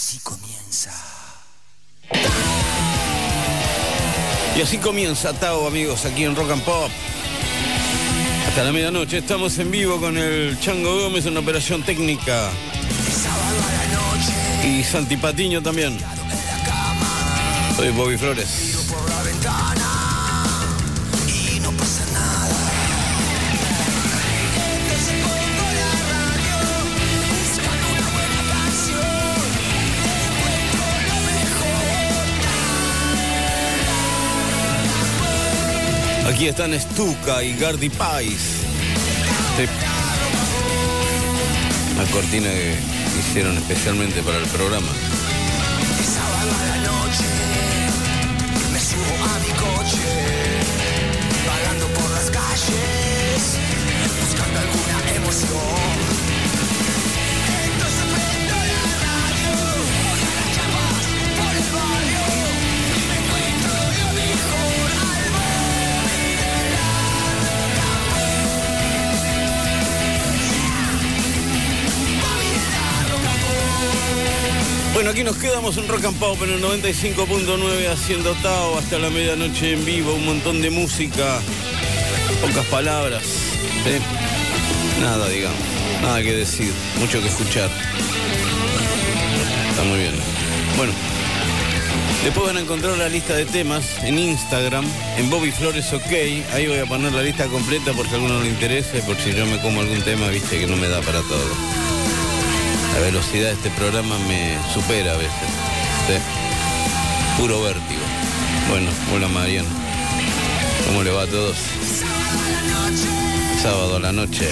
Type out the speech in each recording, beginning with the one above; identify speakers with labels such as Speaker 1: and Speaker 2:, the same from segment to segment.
Speaker 1: Así comienza.
Speaker 2: Y así comienza Tao, amigos, aquí en Rock and Pop. Hasta la medianoche estamos en vivo con el Chango Gómez en operación técnica. Y Santi Patiño también. Soy Bobby Flores. Aquí están Stuka y Gardy Pais. Sí. Cortina que hicieron especialmente para el programa. Bueno, aquí nos quedamos en Rock and Pop en el 95.9 haciendo Tao hasta la medianoche en vivo, un montón de música, pocas palabras, ¿sí? nada digamos, nada que decir, mucho que escuchar. Está muy bien. Bueno, después van a encontrar la lista de temas en Instagram, en Bobby Flores OK, ahí voy a poner la lista completa por si a alguno le interese, por si yo me como algún tema, viste que no me da para todo. La velocidad de este programa me supera a veces. Puro vértigo. Bueno, hola Mariano. ¿Cómo le va a todos? Sábado a la noche.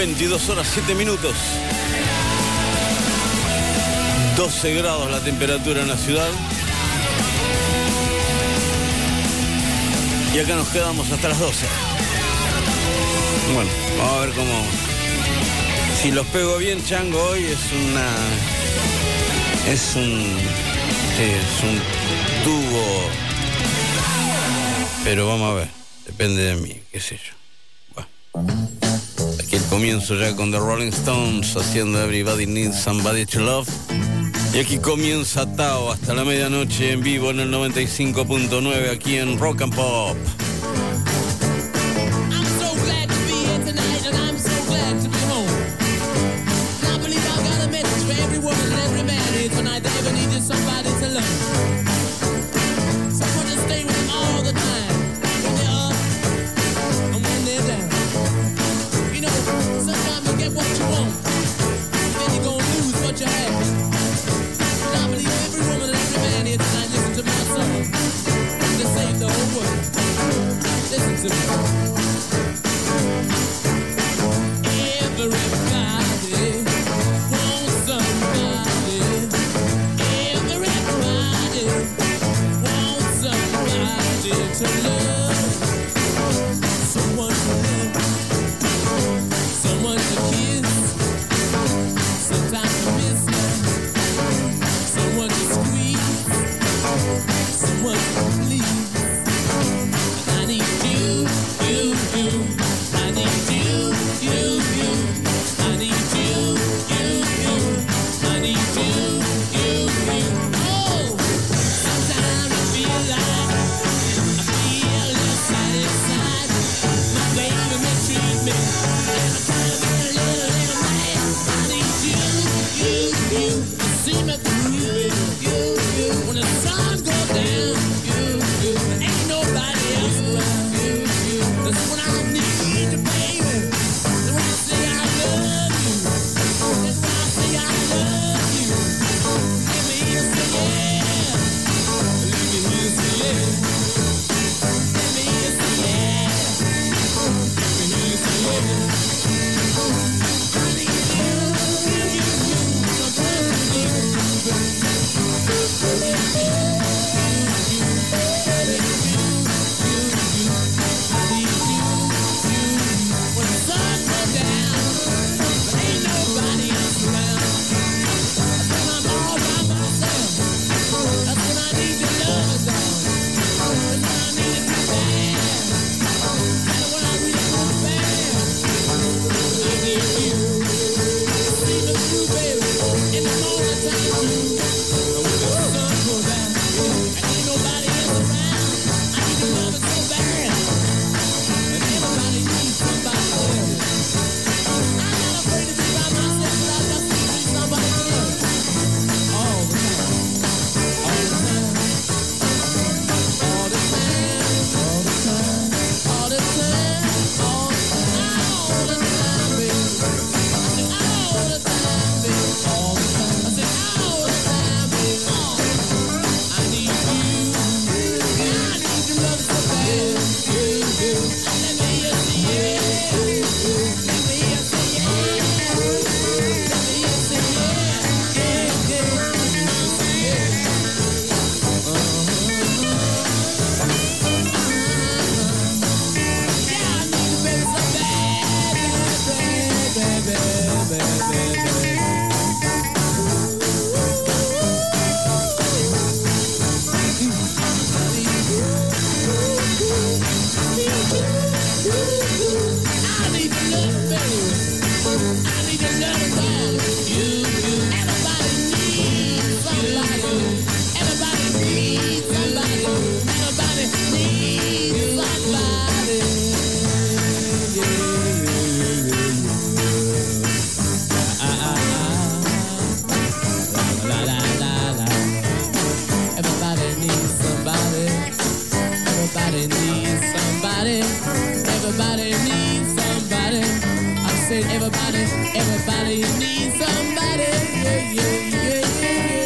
Speaker 2: 22 horas 7 minutos. 12 grados la temperatura en la ciudad. Y acá nos quedamos hasta las 12. Bueno, vamos a ver cómo. Si los pego bien, Chango, hoy es una. Es un. Es un tubo. Pero vamos a ver. Depende de mí, qué sé yo. Comienzo ya con The Rolling Stones haciendo Everybody Needs Somebody to Love. Y aquí comienza Tao hasta la medianoche en vivo en el 95.9 aquí en Rock and Pop.
Speaker 3: Said everybody, everybody needs somebody. Yeah, yeah, yeah, yeah,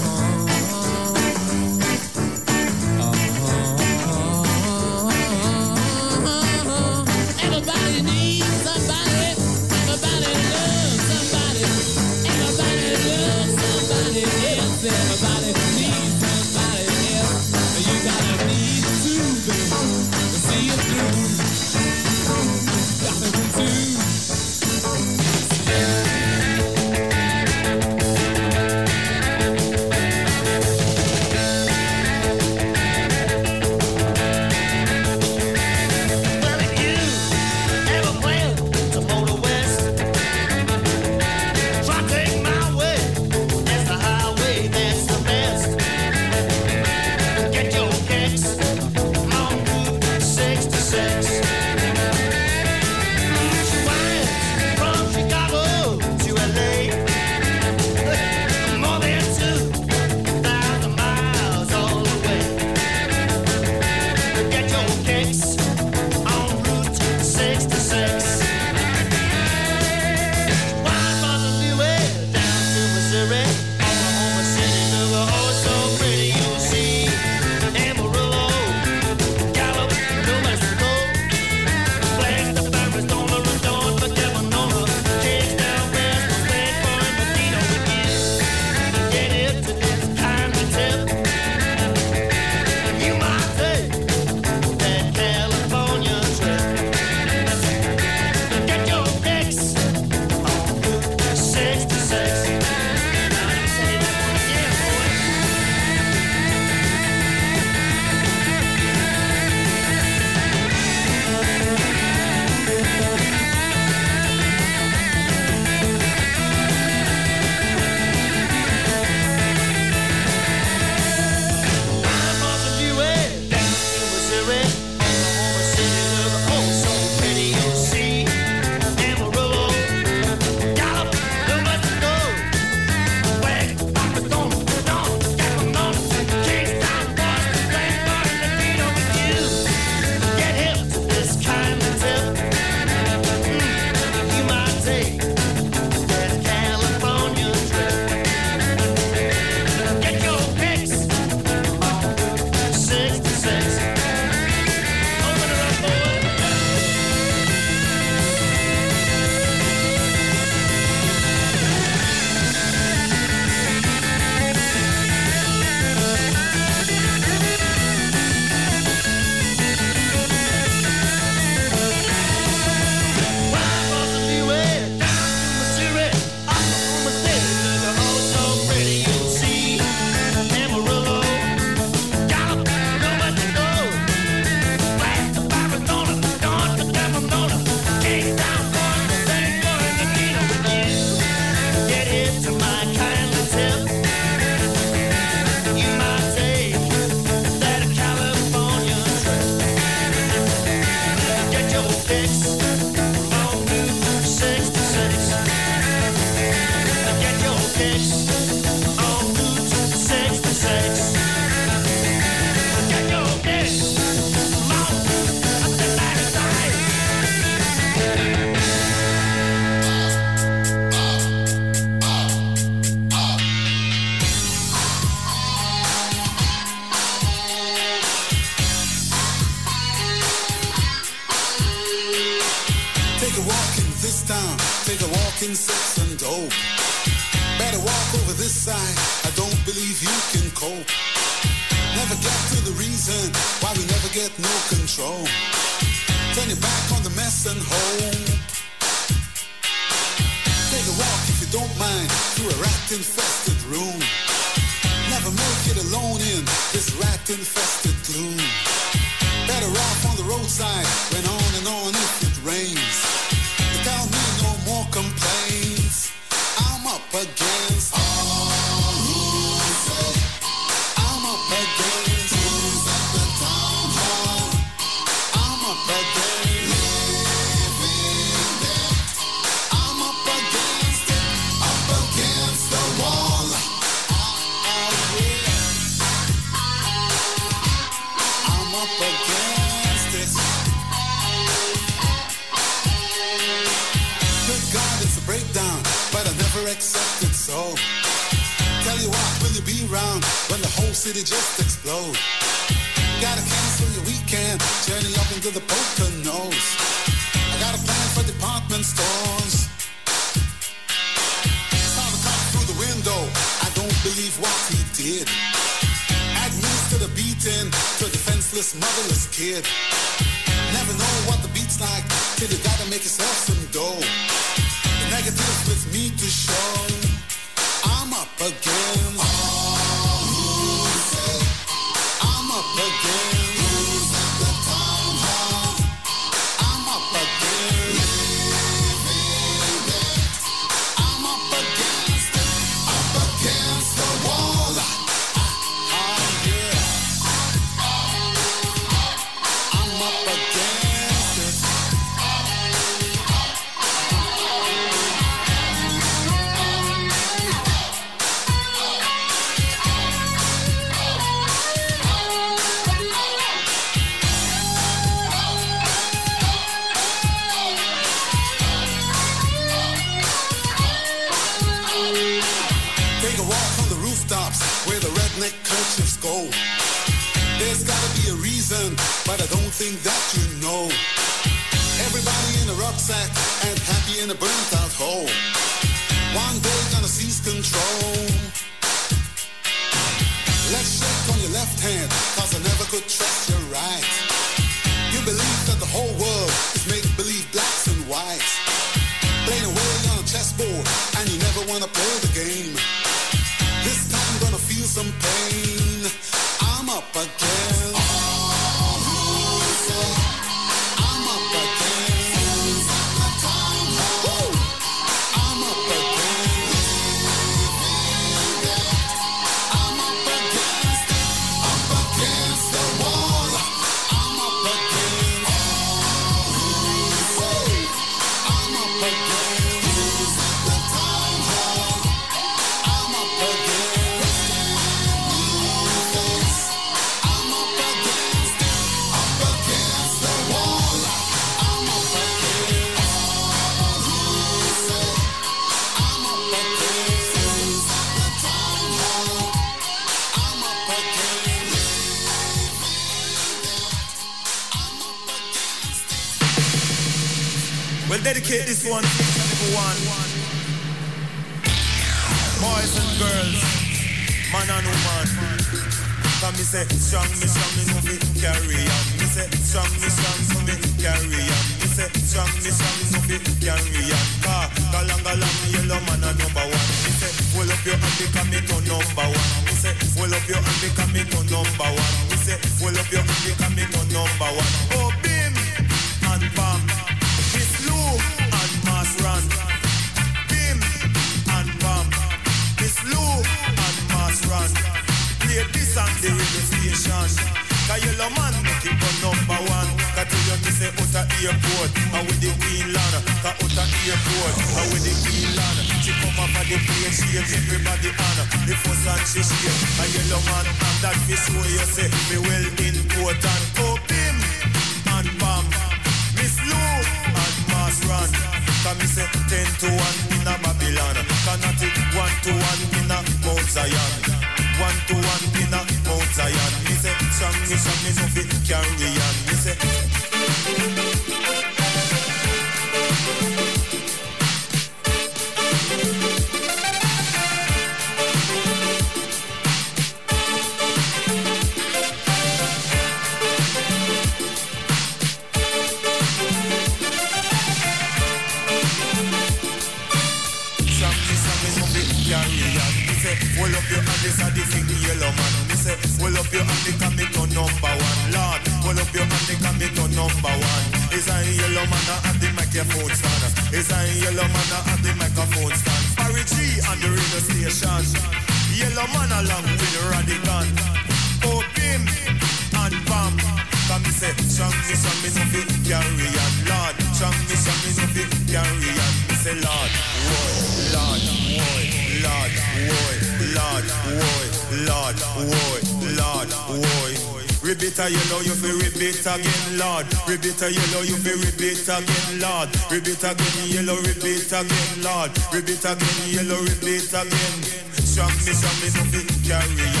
Speaker 1: Repeat again,
Speaker 4: Lord. Repeat a yellow, you be rip again, Lord. Rip again, yellow, Repeat again, Lord. Repeat again, yellow, Repeat again. Strong me, strong me, no be carry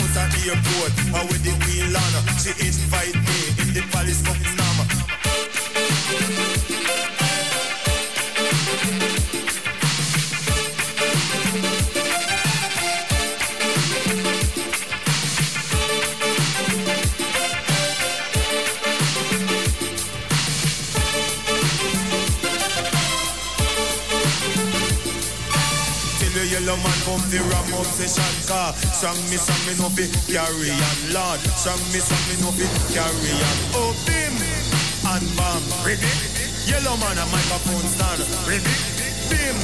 Speaker 4: Out at airport, how with the queen Lana. She invite me in the palace of Nama. Come the ram up session car Song me, song me no fi carry on Lord. Song me, song me no fi carry on. Oh bim and bam. Ready? Yellow man a microphone stand. Ready? Bim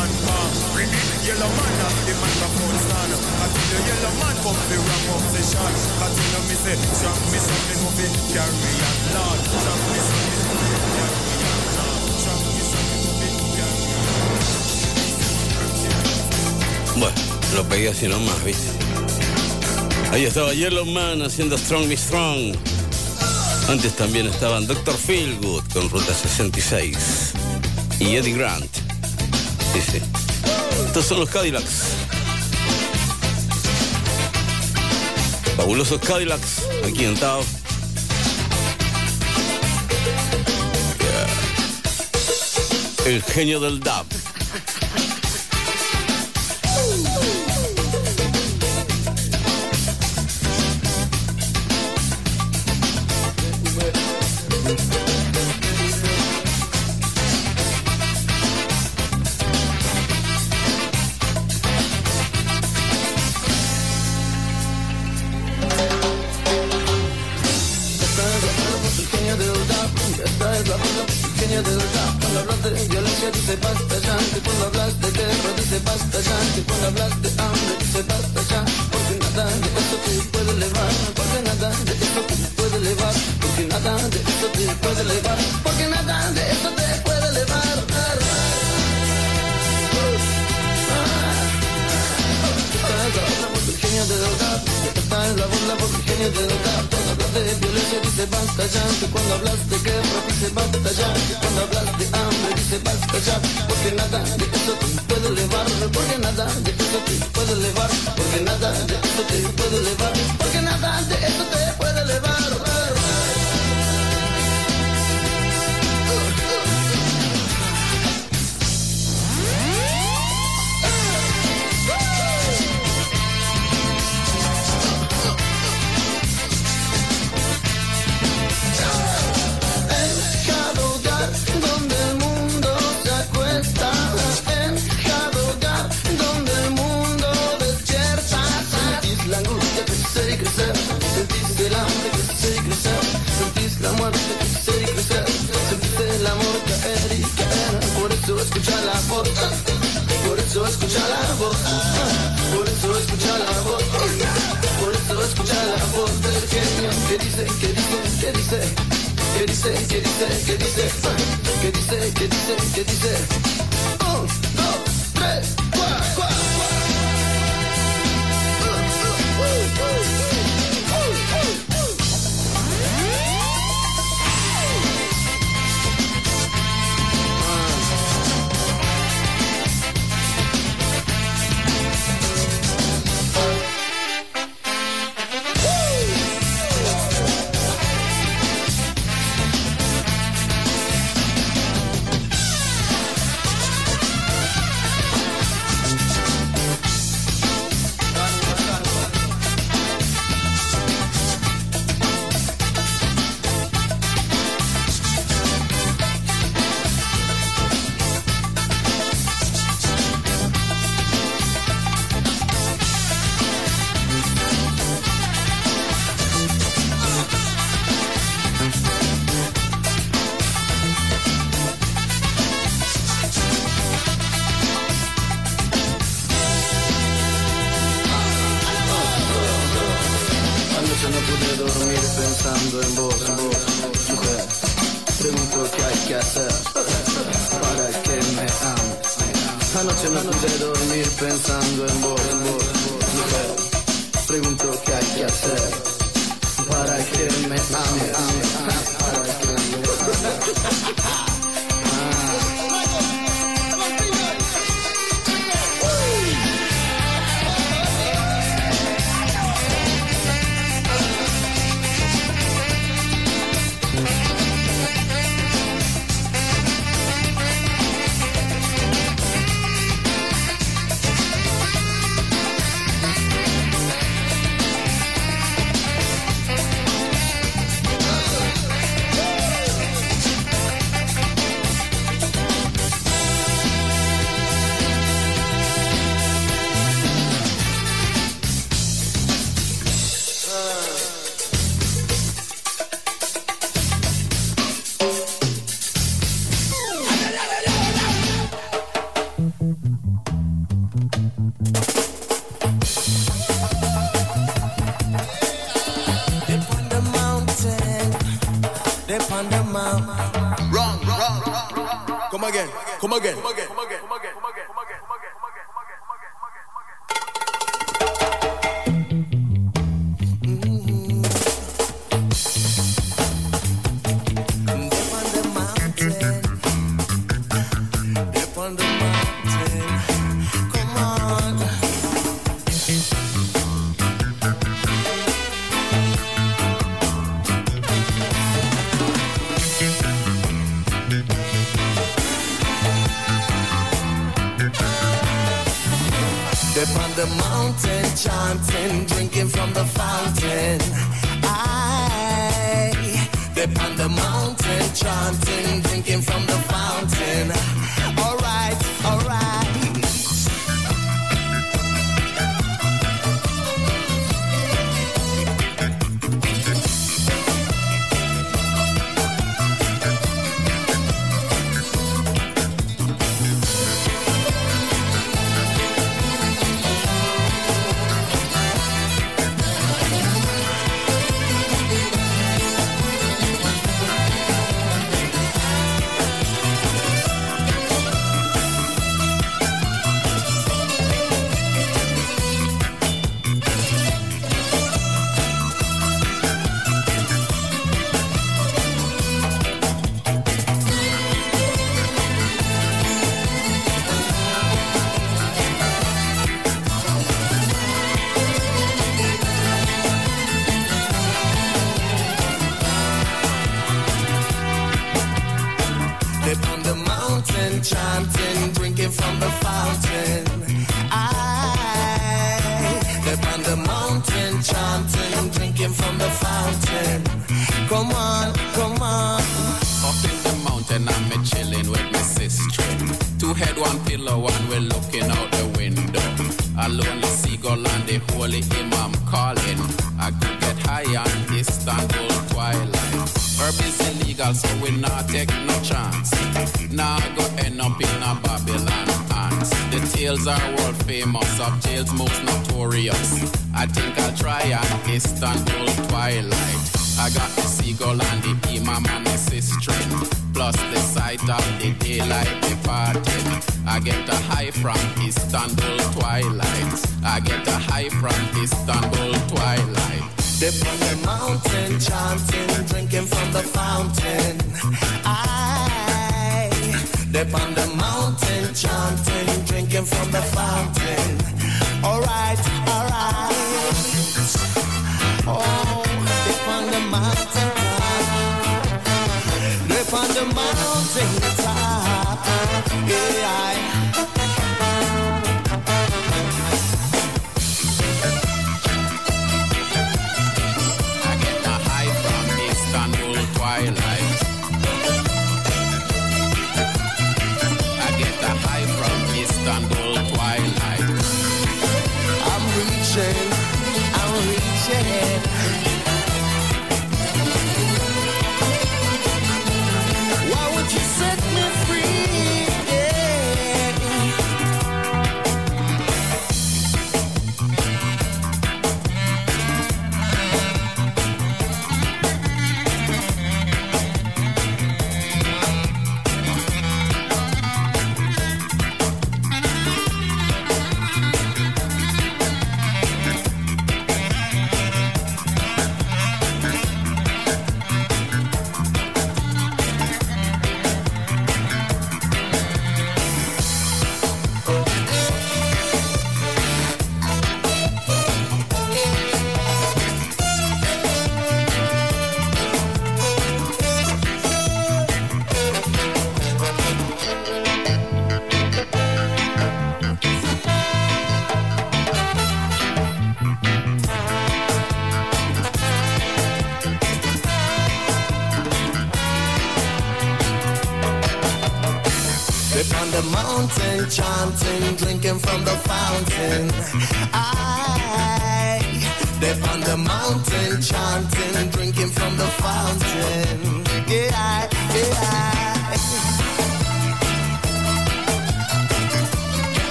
Speaker 4: and bam. Ready? Yellow man a the microphone stand. Until the yellow man come the ram up session Until me say Song me, song me no fi carry on Lord. Song me, song me no fi carry on
Speaker 5: lo pegué así nomás, ¿viste? Ahí estaba Yellow Man haciendo Strong Me Strong. Antes también estaban Dr. Feelgood con Ruta 66 y Eddie Grant. Sí, sí. Estos son los Cadillacs. Fabulosos Cadillacs, aquí en Tao. El genio del dub.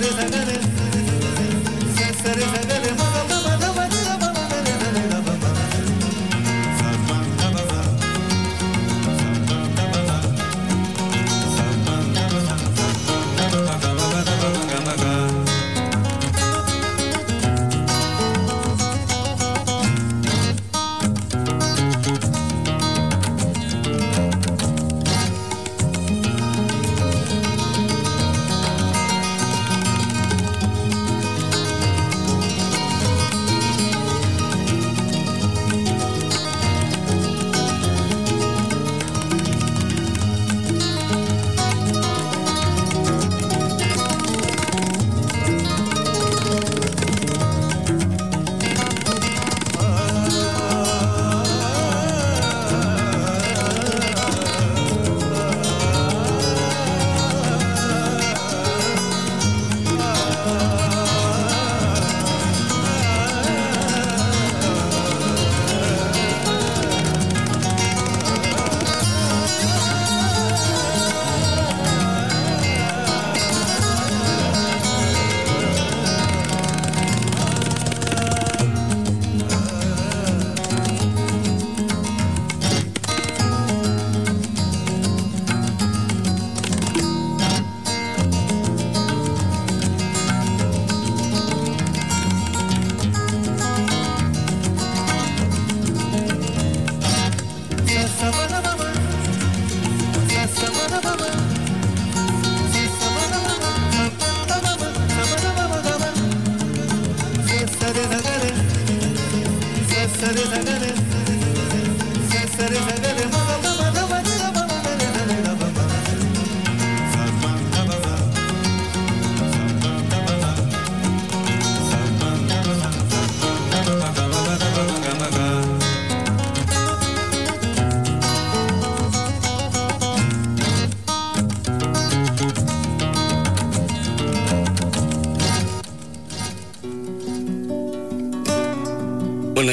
Speaker 2: Gracias.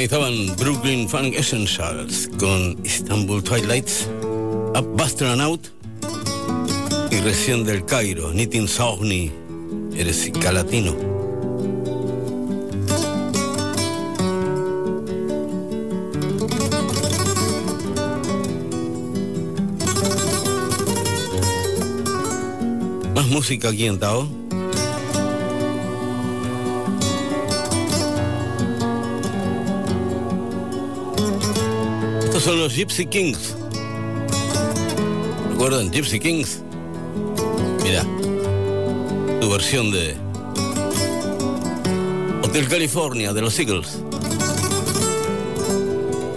Speaker 2: Estaban Brooklyn Funk Essentials con Istanbul Twilights, Up Buster Out y recién del Cairo, Nitin Sogni, eres latino. Más música aquí en Tao. Son los Gypsy Kings. ¿Recuerdan Gypsy Kings? Mira, tu versión de Hotel California de los Eagles.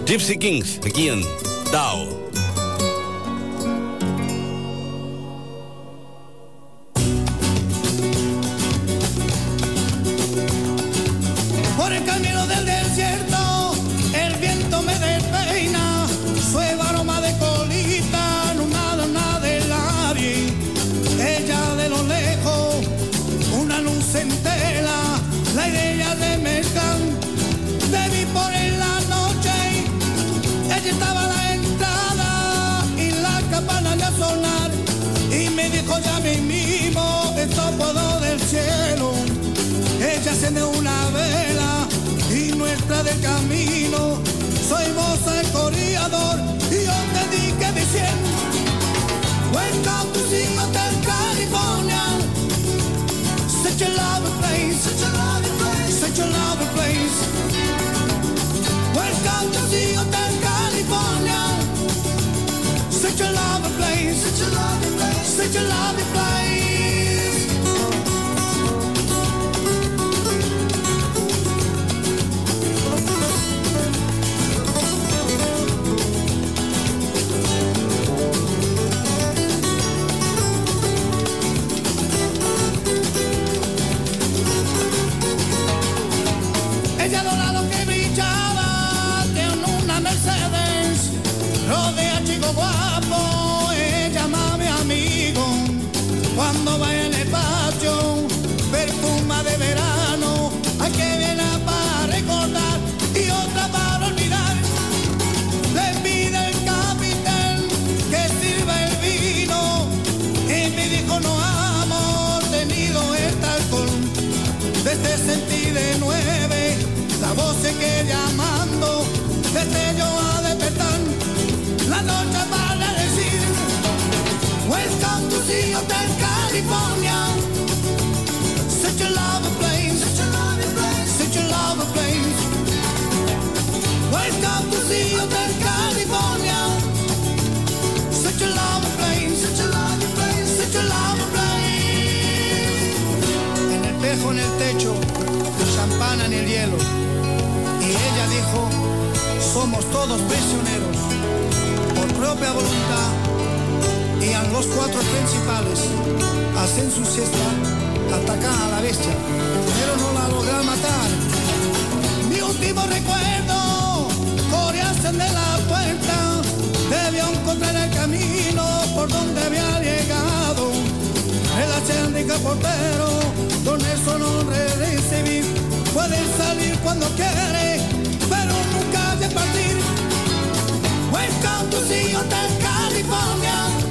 Speaker 2: Gypsy Kings, aquí en Tao.
Speaker 6: La entrada y la campana de a sonar. Y me dijo ya mismo, esto puedo del cielo. Ella enciende una vela y nuestra del camino. Soy vos el corredor y yo te dije diciendo Welcome to Sing Hotel California Such a lovely Such a lovely place Such a lovely place En el espejo en el techo, champana en el hielo. Y ella dijo, somos todos prisioneros por propia voluntad los cuatro principales hacen su siesta, atacan a la bestia, pero no la logran matar. Mi último recuerdo, corearse de la puerta, debió encontrar el camino por donde había llegado. El achéndica portero, con eso no recibir, puede salir cuando quiere, pero nunca de partir. Welcome to the Hotel California.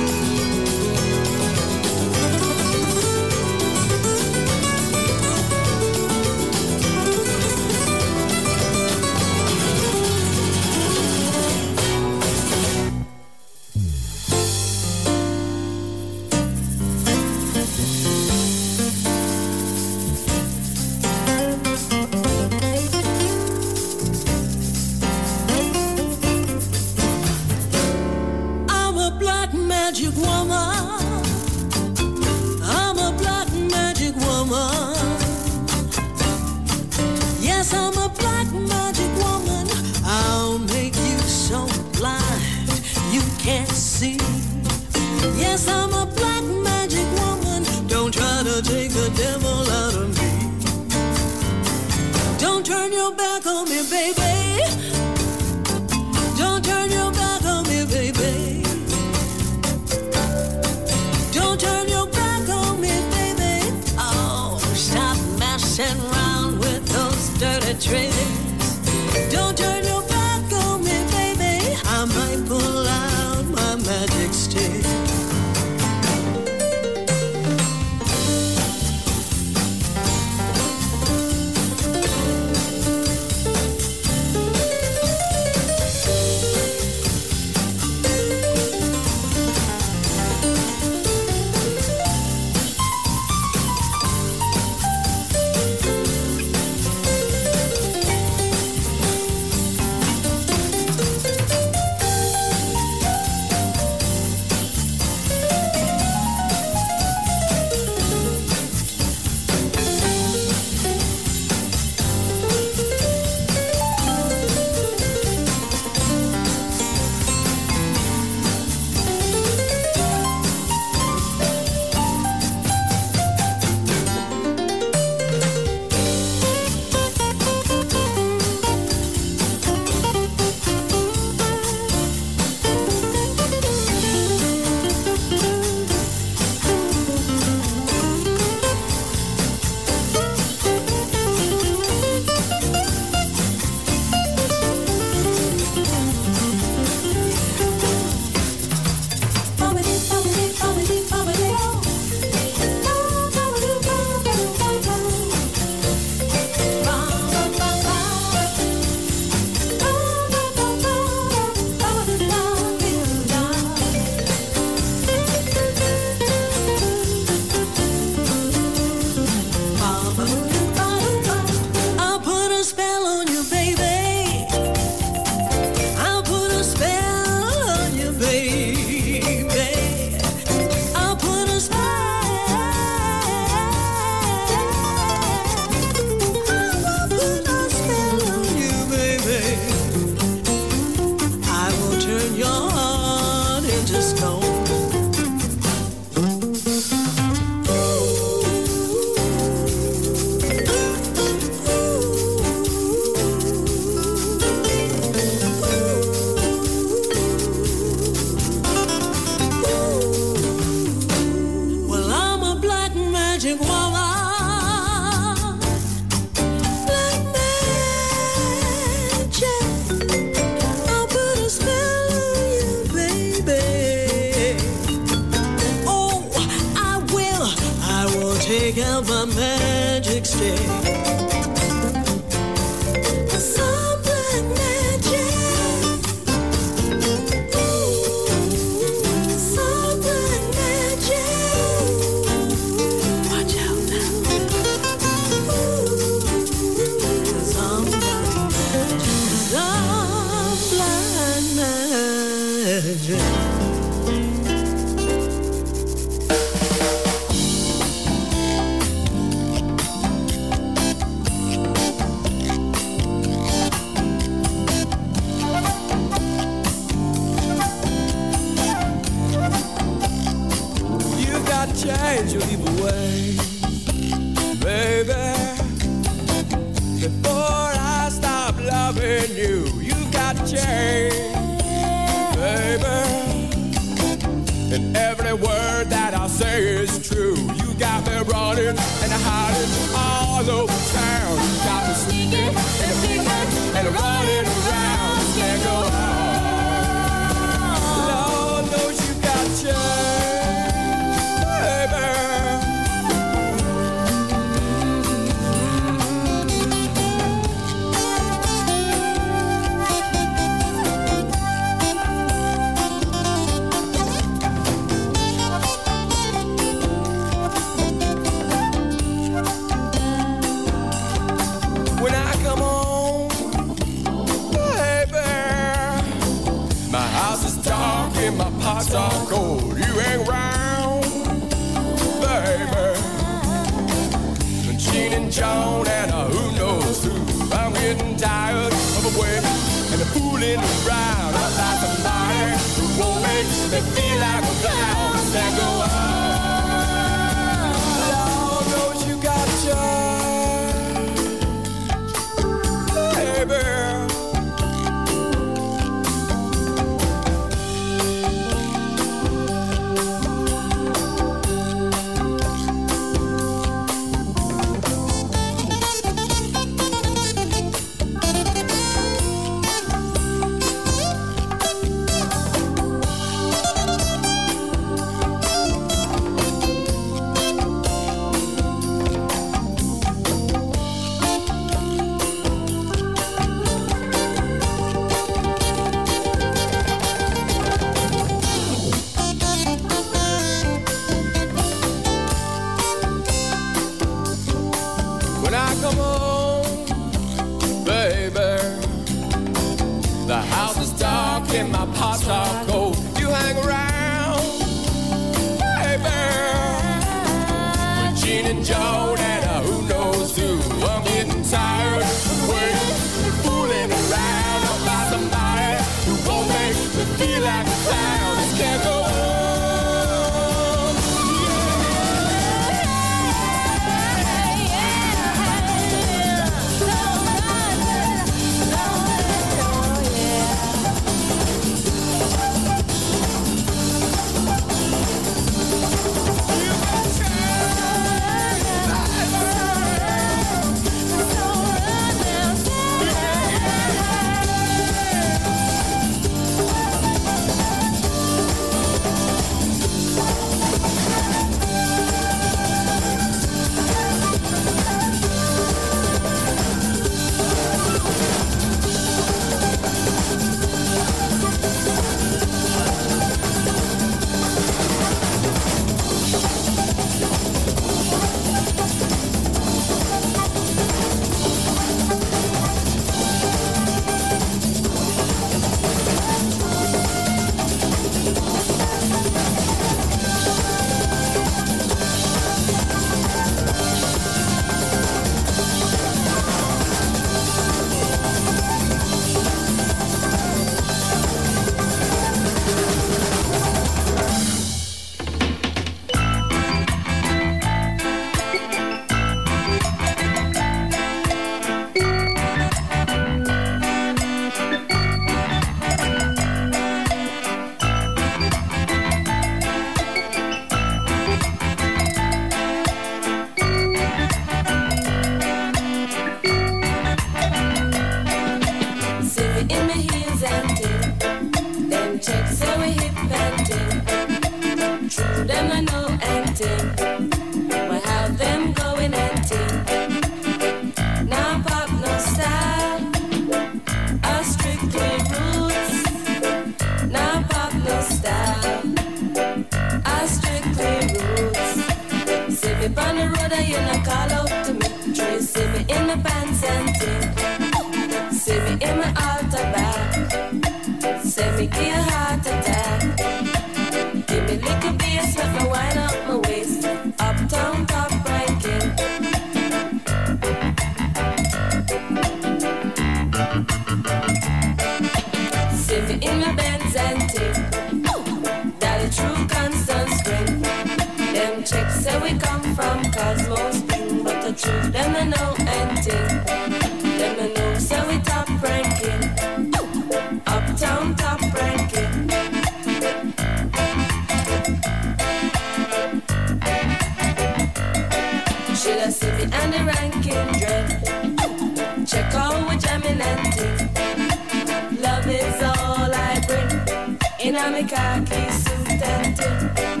Speaker 7: kamikaze sustenter.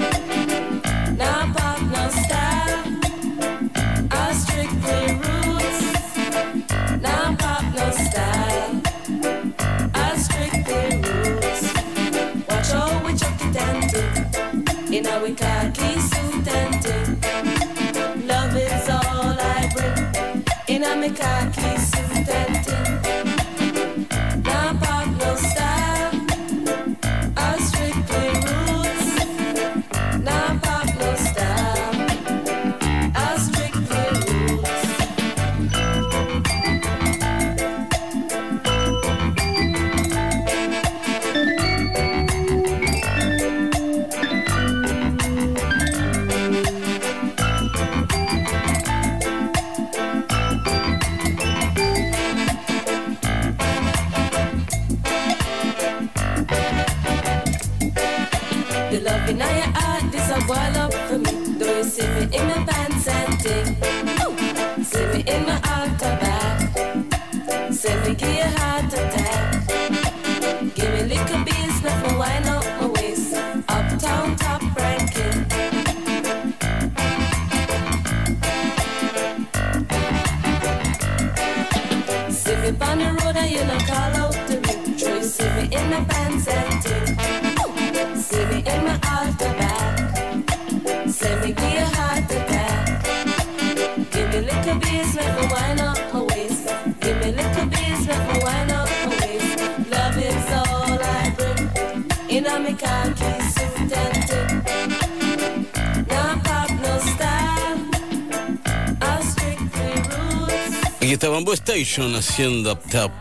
Speaker 7: Haciendo top,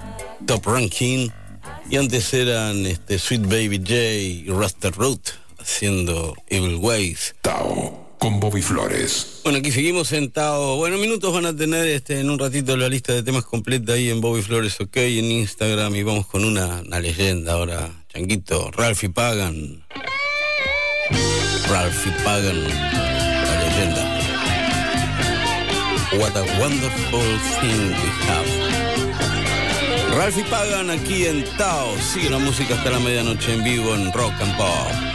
Speaker 7: top Ranking. Y antes eran este, Sweet Baby J y Rasta Root haciendo Evil Ways.
Speaker 2: Tao con Bobby Flores.
Speaker 7: Bueno, aquí seguimos en Tao. Bueno, minutos van a tener este, en un ratito la lista de temas completa ahí en Bobby Flores OK en Instagram. Y vamos con una, una leyenda ahora, Changuito. Ralphie Pagan. Ralphie Pagan, la leyenda. What a Wonderful Thing We Have. Ralph y Pagan aquí en Tao. Sigue la música hasta la medianoche en vivo en Rock and Pop.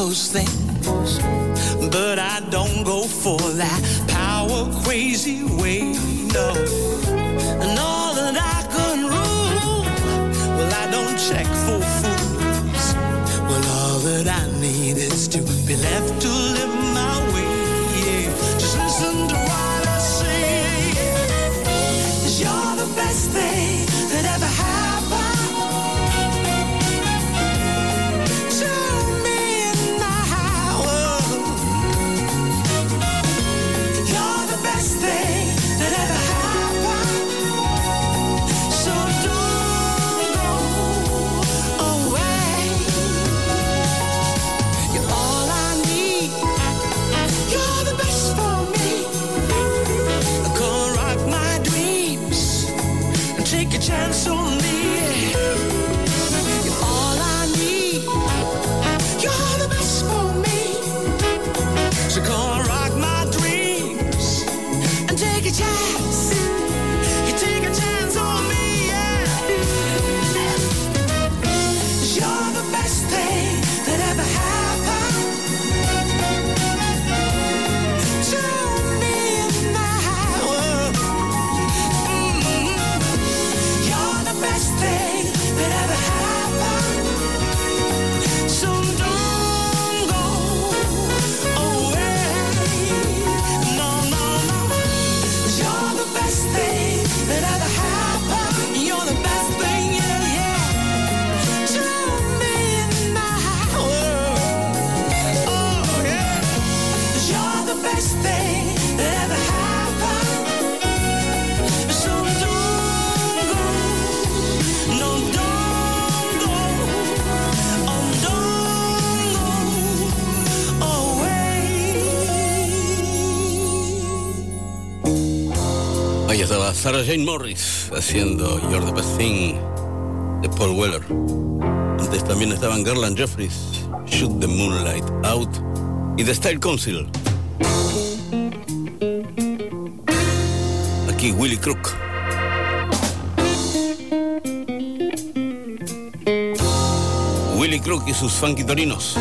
Speaker 8: close thing. But I don't go for that power crazy way, no. And all that I can rule, well, I don't check for fools. Well, all that I need is to be left to live
Speaker 2: Sarah Jane Morris haciendo You're the Best Thing de Paul Weller. Antes también estaban Garland Jeffries, Shoot the Moonlight Out y The Style Council. Aquí Willy Crook. Willy Crook y sus funky torinos.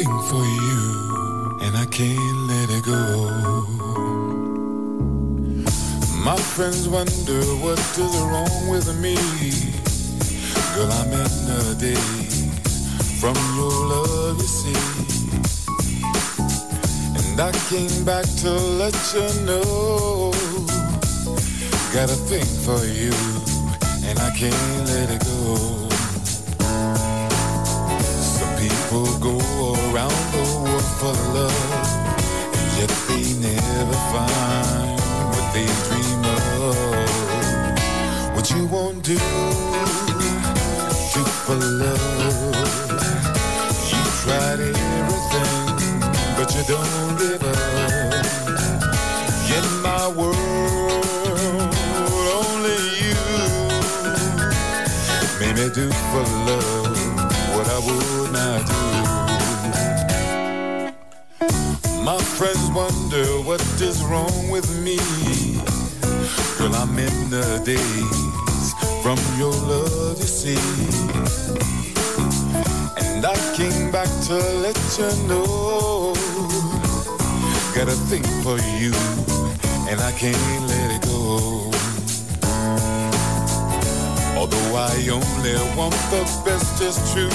Speaker 9: A thing for you, and I can't let it go. My friends wonder what is wrong with me. Girl, I'm in the daze from your love, you see. And I came back to let you know. Got a thing for you, and I can't let it go. People go around the world for love, and yet they never find what they dream of. What you won't do, do for love. You tried everything, but you don't give up. In my world, only you made me do for love would not do. My friends wonder what is wrong with me. Girl, I'm in the days from your love, you see. And I came back to let you know. Got a thing for you, and I can't let it I only want the best, is true.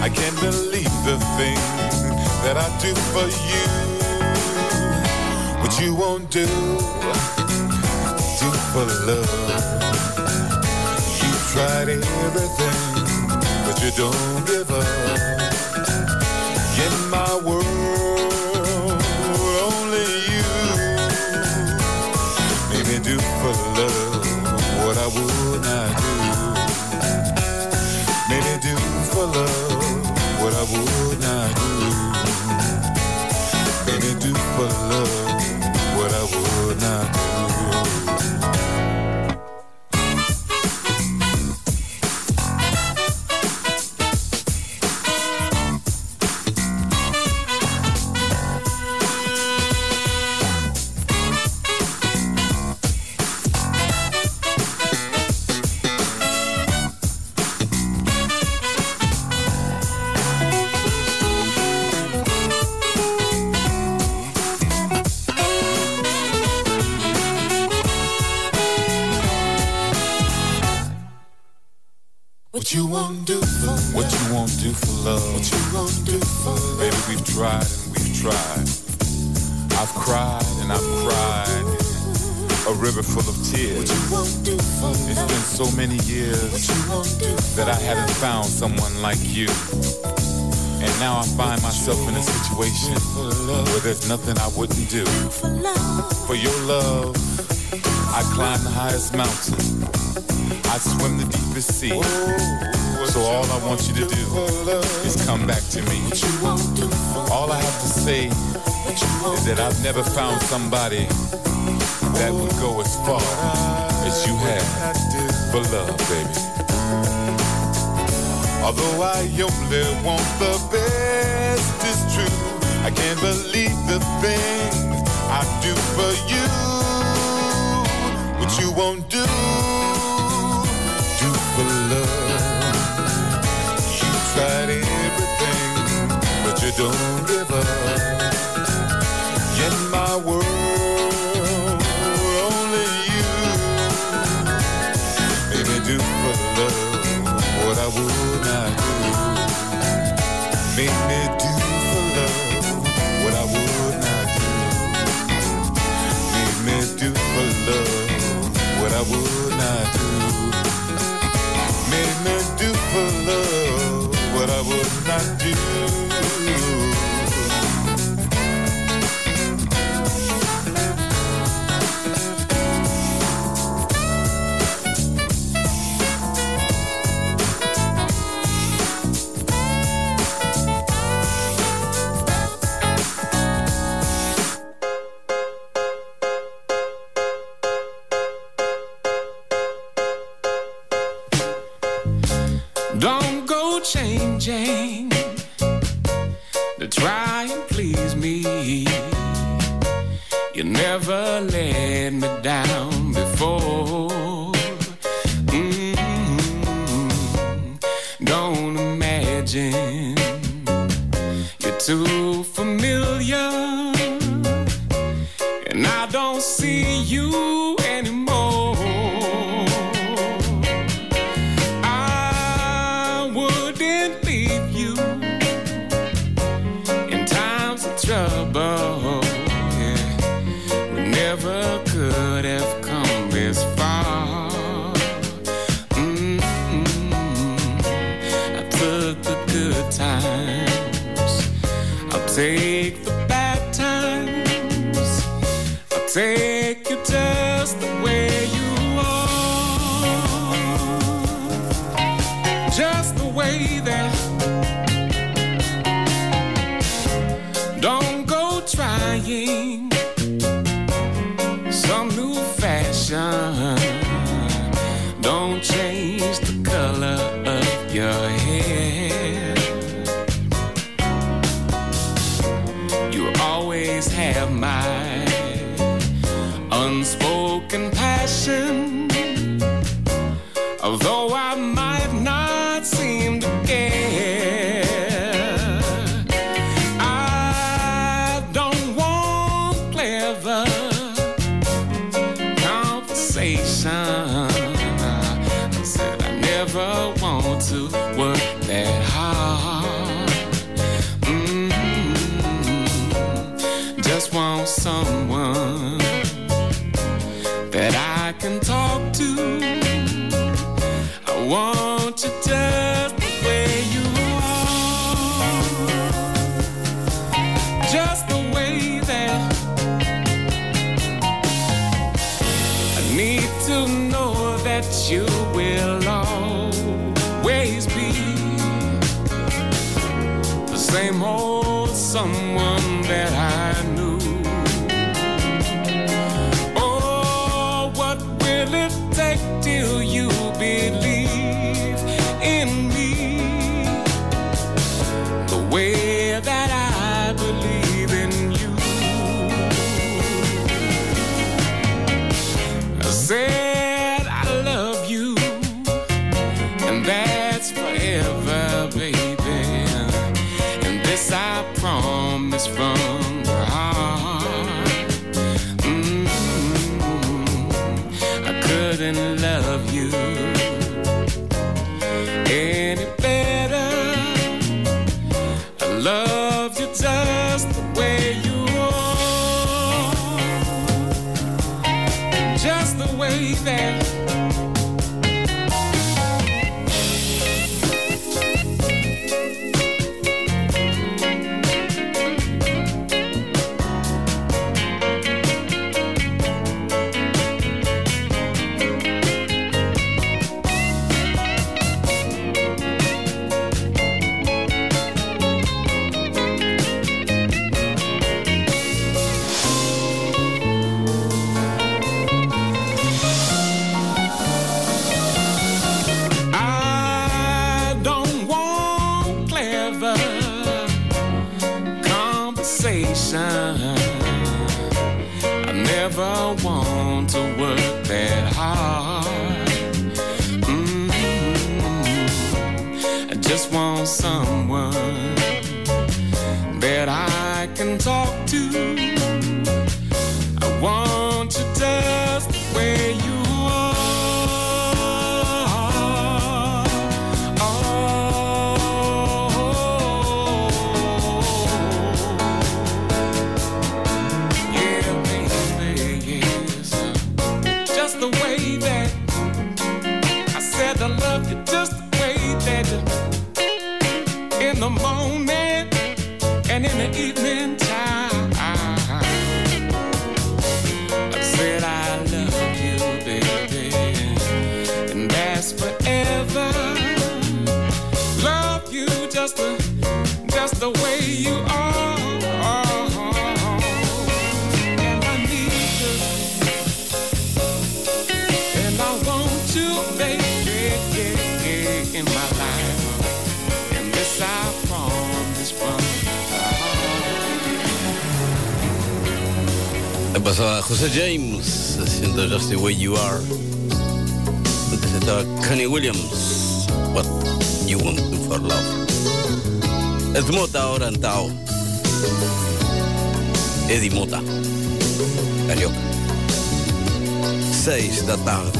Speaker 9: I can't believe the thing that I do for you. What you won't do, do for love. You tried everything, but you don't give up. Love what I would
Speaker 10: It's been so many years that I haven't found someone like you. And now I find myself in a situation where there's nothing I wouldn't do. For your love, I climb the highest mountain. I swim the deepest sea. So all I want you to do is come back to me. All I have to say is that I've never found somebody that would go as far feelings you have for love, baby. Although I only want the best, it's true. I can't believe the things I do for you. What you won't do, do for love. You tried everything, but you don't.
Speaker 2: José James haciendo Just the Way You Are. Antes estaba Connie Williams, What You Want for Love. Ed Mota ahora en Tao. Eddie Mota, Carioca. 6 da tarde.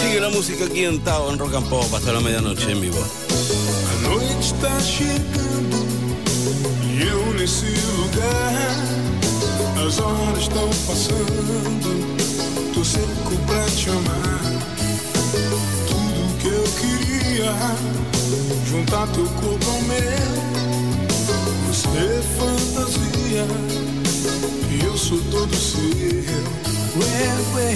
Speaker 2: Sigue la música aquí en Tao, en Rock and Pop, hasta la medianoche en vivo.
Speaker 11: La noite está lugar. As horas estão passando, tô seco pra te amar. Tudo que eu queria, juntar teu corpo ao meu. Você é fantasia, e eu sou todo seu.
Speaker 12: Ué, ué.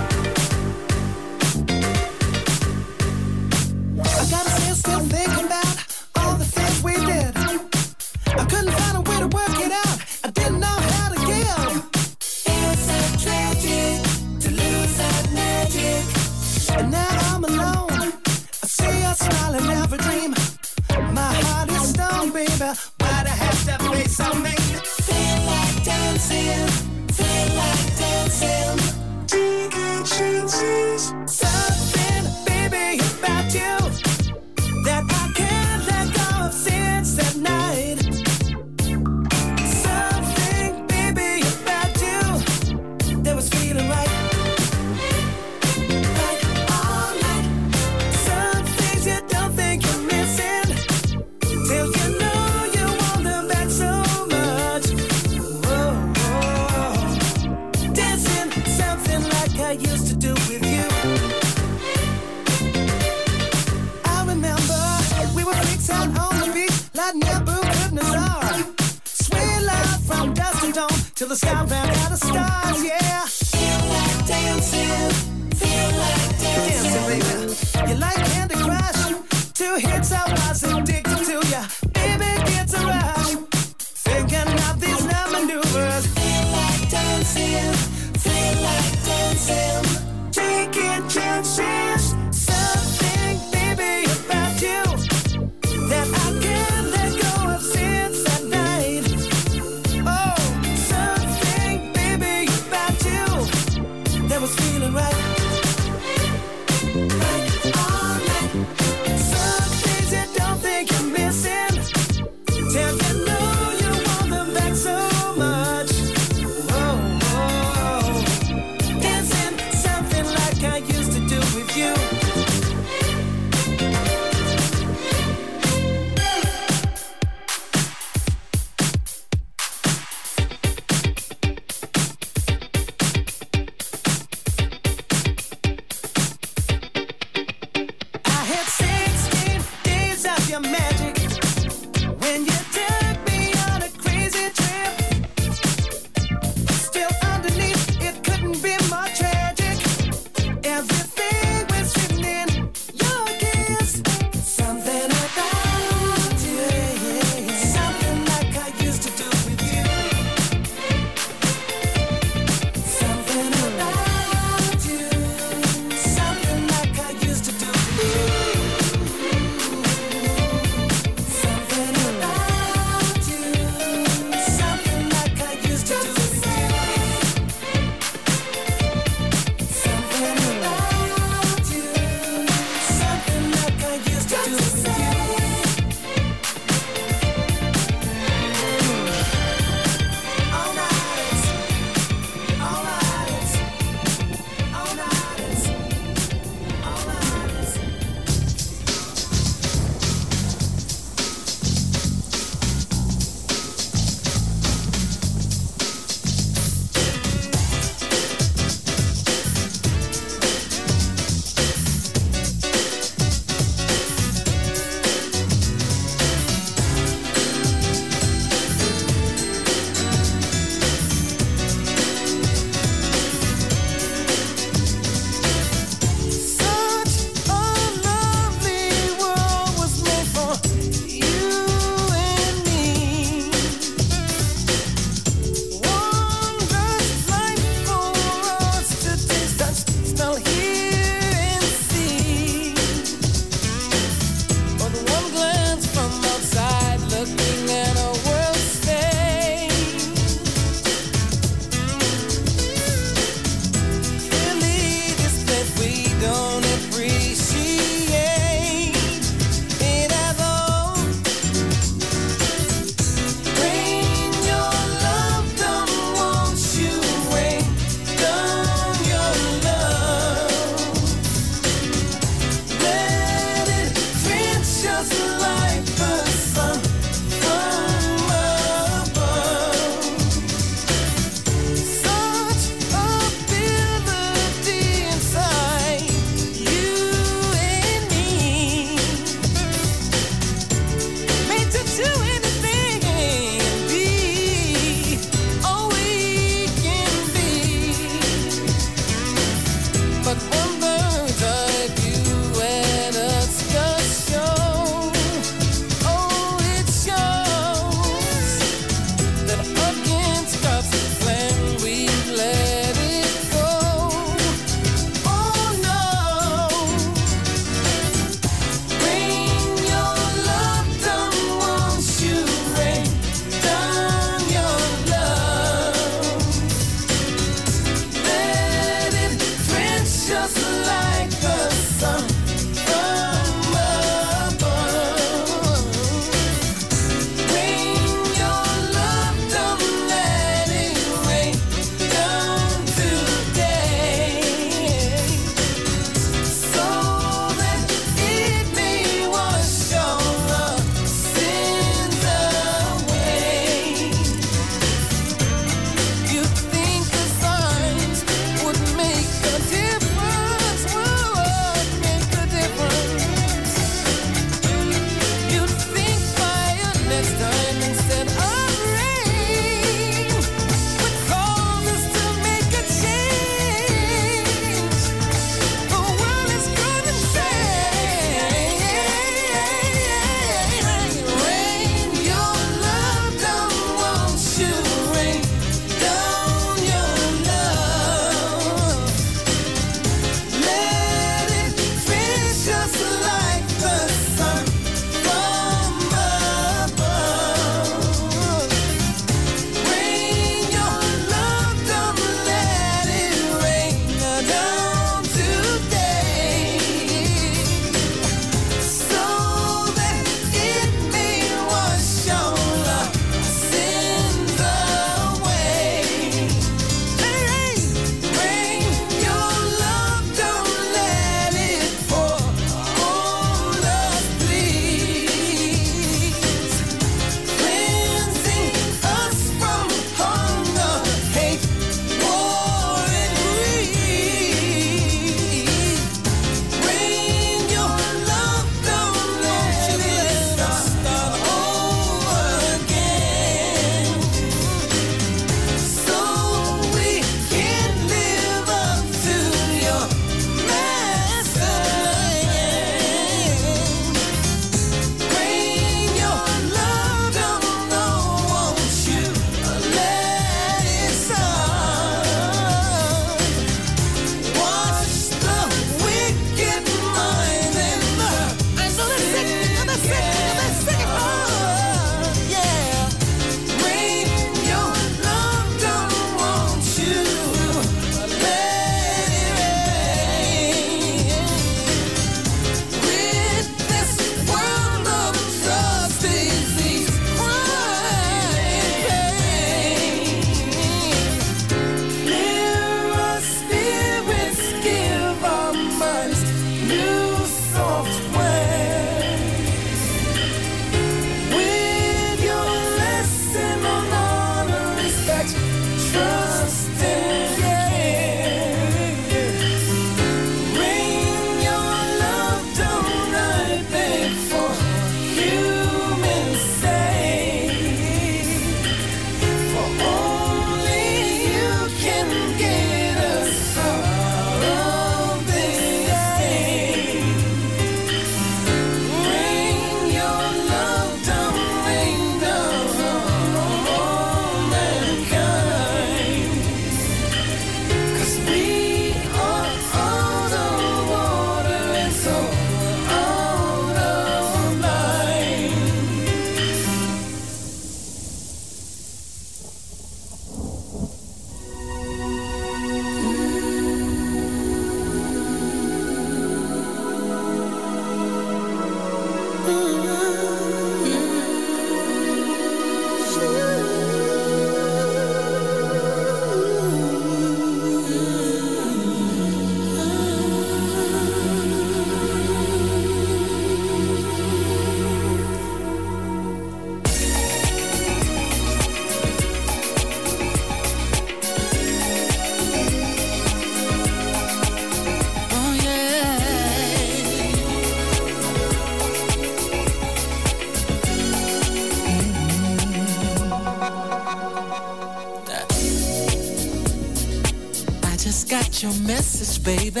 Speaker 12: Your message, baby.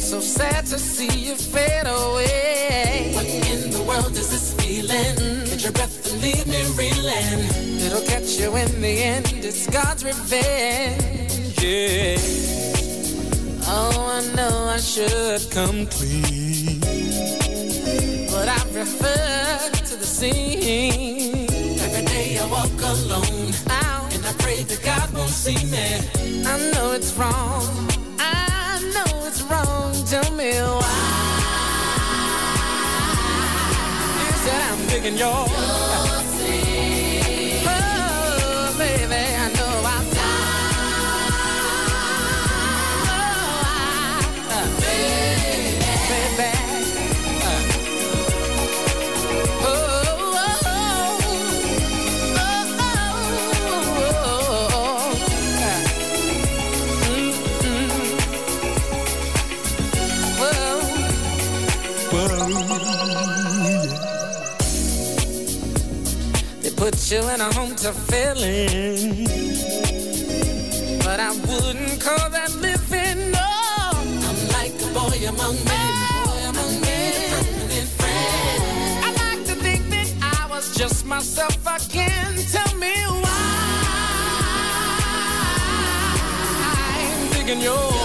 Speaker 12: So sad to see you fade away. What in the world is this feeling? Get your breath and leave me reeling. It'll catch you in the end. It's God's revenge. Yeah. Oh, I know I should come clean. But I prefer to the scene. Every day I walk alone. And I pray that God won't see me. I know it's wrong. I know it's wrong. Tell me why. You said I'm digging your. Put you in a home to feeling. But I wouldn't call that living, no. I'm like a boy among men. Boy among men. I like to think that I was just myself again. Tell me why. I'm digging your.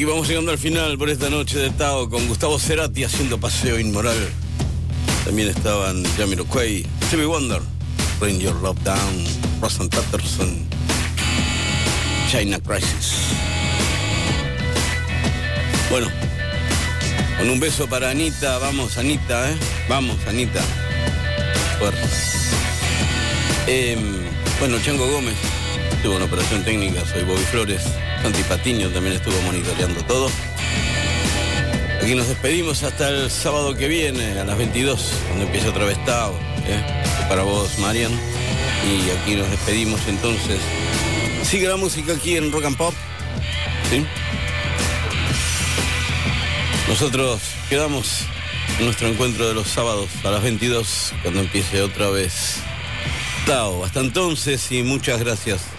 Speaker 2: Aquí vamos llegando al final por esta noche de Tao con Gustavo Cerati haciendo paseo inmoral. También estaban Jamiroquai, Stevie Wonder, Bring Your Love Down, Rosan Patterson, China Crisis. Bueno, con un beso para Anita, vamos Anita, ¿eh? Vamos Anita. Fuerza. Em, bueno, Chango Gómez tuvo una operación técnica, soy Bobby Flores. Santi Patiño también estuvo monitoreando todo. Aquí nos despedimos hasta el sábado que viene, a las 22, cuando empiece otra vez Tao. ¿eh? Para vos, Marian. Y aquí nos despedimos entonces. Sigue la música aquí en Rock and Pop. ¿Sí? Nosotros quedamos en nuestro encuentro de los sábados a las 22, cuando empiece otra vez Tao. Hasta entonces y muchas gracias